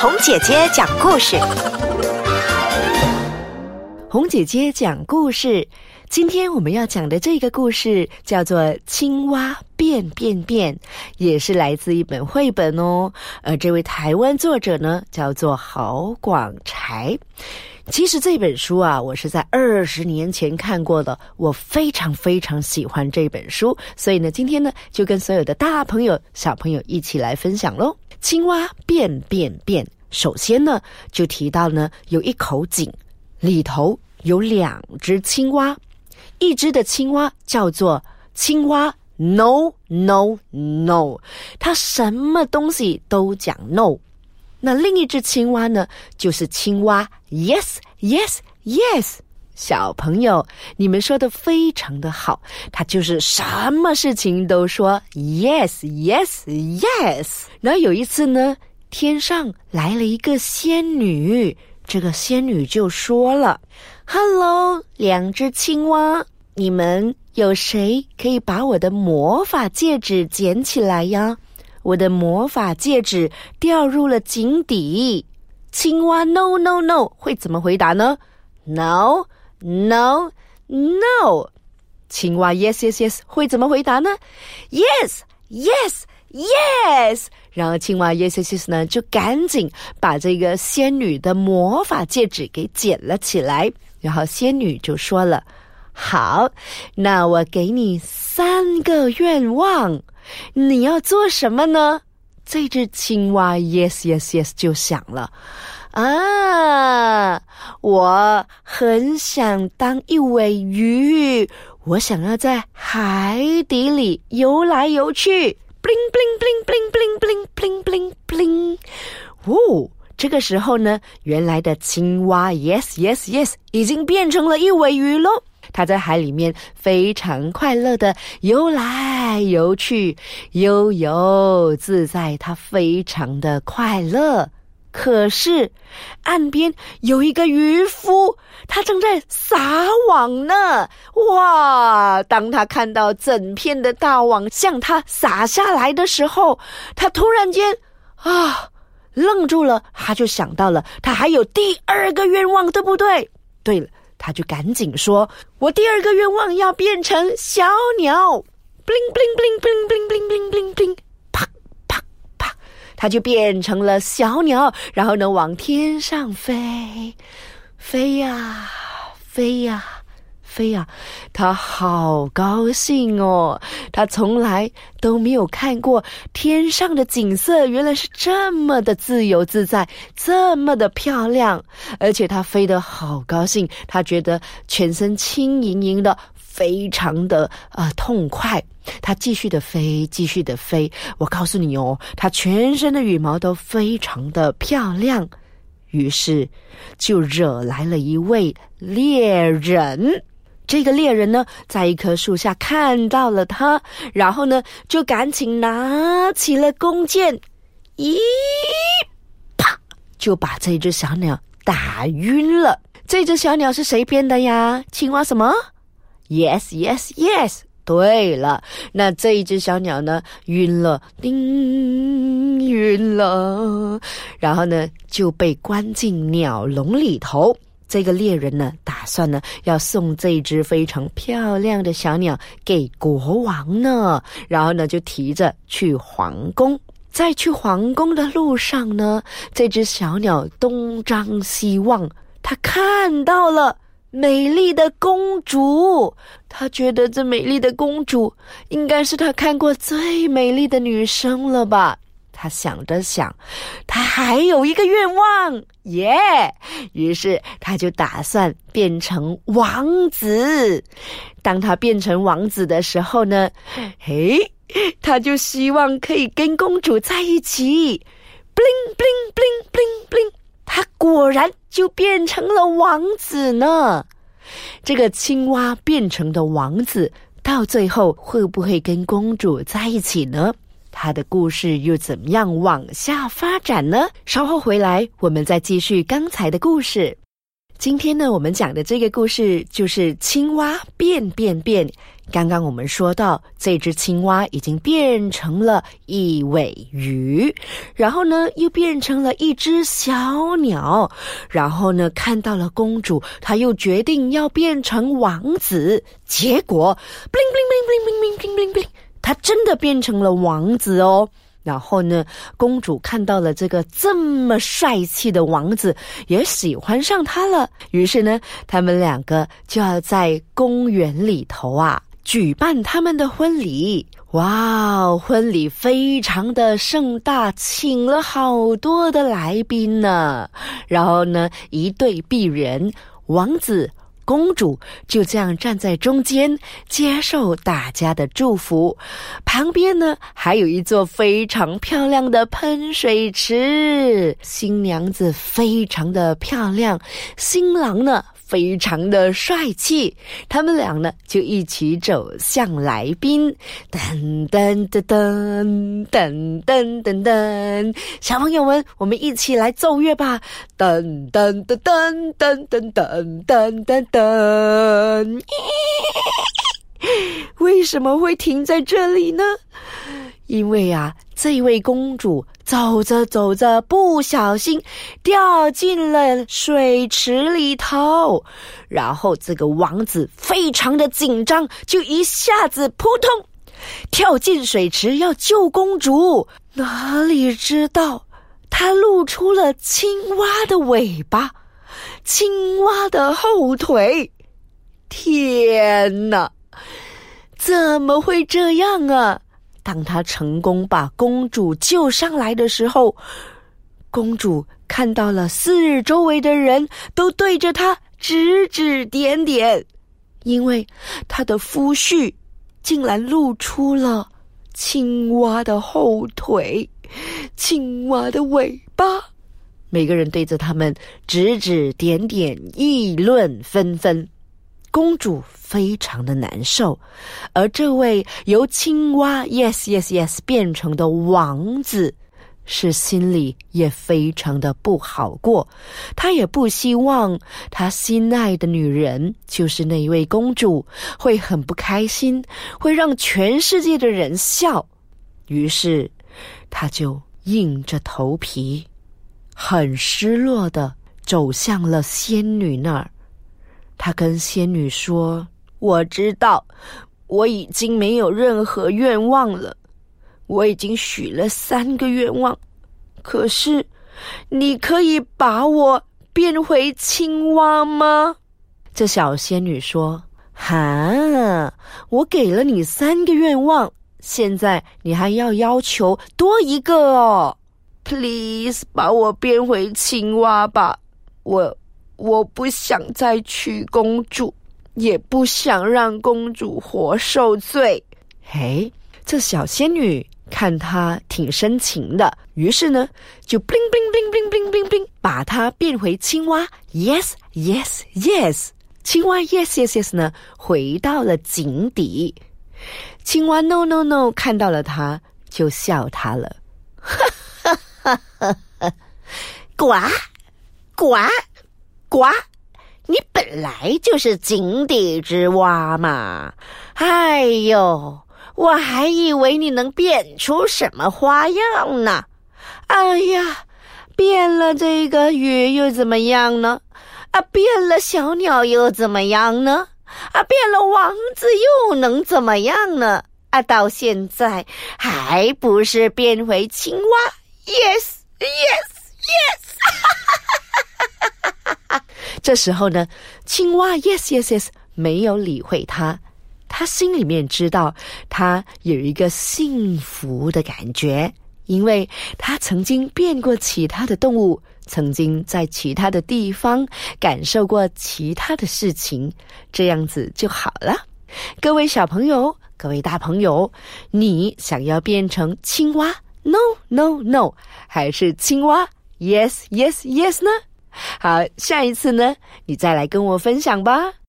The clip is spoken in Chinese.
红姐姐讲故事，红姐姐讲故事。今天我们要讲的这个故事叫做《青蛙变变变》，也是来自一本绘本哦。而这位台湾作者呢，叫做郝广才。其实这本书啊，我是在二十年前看过的，我非常非常喜欢这本书，所以呢，今天呢，就跟所有的大朋友、小朋友一起来分享喽。青蛙变变变，首先呢，就提到呢，有一口井，里头有两只青蛙，一只的青蛙叫做青蛙 no no no，它什么东西都讲 no。那另一只青蛙呢？就是青蛙，yes yes yes。小朋友，你们说的非常的好，它就是什么事情都说 yes yes yes。然后有一次呢，天上来了一个仙女，这个仙女就说了：“Hello，两只青蛙，你们有谁可以把我的魔法戒指捡起来呀？”我的魔法戒指掉入了井底。青蛙 no no no 会怎么回答呢？No no no。青蛙 yes yes yes 会怎么回答呢？Yes yes yes。然后青蛙 yes yes yes 呢就赶紧把这个仙女的魔法戒指给捡了起来。然后仙女就说了：“好，那我给你三个愿望。”你要做什么呢？这只青蛙 yes yes yes 就想了啊！我很想当一尾鱼，我想要在海底里游来游去。bling bling bling bling bling bling bling bling bling 呜这个时候呢原来的青蛙 yes yes yes 已经变成了一尾鱼喽它在海里面非常快乐的游来游去悠游自在它非常的快乐可是岸边有一个渔夫，他正在撒网呢。哇！当他看到整片的大网向他撒下来的时候，他突然间啊愣住了。他就想到了，他还有第二个愿望，对不对？对了。他就赶紧说：“我第二个愿望要变成小鸟，bling bling bling bling bling bling bling bling，它就变成了小鸟，然后呢往天上飞，飞呀飞呀。”飞呀，他好高兴哦！他从来都没有看过天上的景色，原来是这么的自由自在，这么的漂亮。而且他飞得好高兴，他觉得全身轻盈盈的，非常的呃痛快。它继续的飞，继续的飞。我告诉你哦，它全身的羽毛都非常的漂亮。于是就惹来了一位猎人。这个猎人呢，在一棵树下看到了他，然后呢，就赶紧拿起了弓箭，咦，啪，就把这只小鸟打晕了。这只小鸟是谁编的呀？青蛙什么？Yes, yes, yes。对了，那这一只小鸟呢，晕了，叮，晕了，然后呢，就被关进鸟笼里头。这个猎人呢，打算呢要送这只非常漂亮的小鸟给国王呢，然后呢就提着去皇宫。在去皇宫的路上呢，这只小鸟东张西望，它看到了美丽的公主，它觉得这美丽的公主应该是他看过最美丽的女生了吧。他想着想，他还有一个愿望耶！于是他就打算变成王子。当他变成王子的时候呢，嘿，他就希望可以跟公主在一起。bling bling 果然就变成了王子呢。这个青蛙变成的王子，到最后会不会跟公主在一起呢？他的故事又怎么样往下发展呢？稍后回来，我们再继续刚才的故事。今天呢，我们讲的这个故事就是青蛙变变变。刚刚我们说到，这只青蛙已经变成了一尾鱼，然后呢，又变成了一只小鸟，然后呢，看到了公主，他又决定要变成王子。结果，bling bling bling bling bling bling bling bling，他真的变成了王子哦。然后呢，公主看到了这个这么帅气的王子，也喜欢上他了。于是呢，他们两个就要在公园里头啊。举办他们的婚礼，哇！婚礼非常的盛大，请了好多的来宾呢。然后呢，一对璧人，王子、公主就这样站在中间，接受大家的祝福。旁边呢，还有一座非常漂亮的喷水池。新娘子非常的漂亮，新郎呢？非常的帅气，他们俩呢就一起走向来宾，噔噔噔噔噔噔噔噔，小朋友们，我们一起来奏乐吧，噔噔噔噔噔噔噔噔噔噔。为什么会停在这里呢？因为啊，这位公主走着走着，不小心掉进了水池里头，然后这个王子非常的紧张，就一下子扑通跳进水池要救公主。哪里知道，他露出了青蛙的尾巴，青蛙的后腿。天哪，怎么会这样啊？当他成功把公主救上来的时候，公主看到了四周围的人都对着他指指点点，因为他的夫婿竟然露出了青蛙的后腿、青蛙的尾巴，每个人对着他们指指点点，议论纷纷。公主非常的难受，而这位由青蛙 yes yes yes 变成的王子，是心里也非常的不好过。他也不希望他心爱的女人，就是那一位公主，会很不开心，会让全世界的人笑。于是，他就硬着头皮，很失落的走向了仙女那儿。他跟仙女说：“我知道，我已经没有任何愿望了。我已经许了三个愿望，可是，你可以把我变回青蛙吗？”这小仙女说：“哈，我给了你三个愿望，现在你还要要求多一个哦！Please，把我变回青蛙吧，我。”我不想再娶公主，也不想让公主活受罪。嘿，这小仙女看她挺深情的，于是呢，就 bling bling bling bling bling 把她变回青蛙。Yes yes yes，青蛙 yes yes yes 呢，回到了井底。青蛙 no no no 看到了她，就笑她了。哈哈哈哈哈！呱呱。呱！你本来就是井底之蛙嘛！哎呦，我还以为你能变出什么花样呢！哎呀，变了这个鱼又怎么样呢？啊，变了小鸟又怎么样呢？啊，变了王子又能怎么样呢？啊，到现在还不是变回青蛙？Yes，Yes，Yes！哈哈哈哈哈哈！这时候呢，青蛙 yes yes yes 没有理会他，他心里面知道他有一个幸福的感觉，因为他曾经变过其他的动物，曾经在其他的地方感受过其他的事情，这样子就好了。各位小朋友，各位大朋友，你想要变成青蛙？No no no，还是青蛙？Yes yes yes 呢？好，下一次呢，你再来跟我分享吧。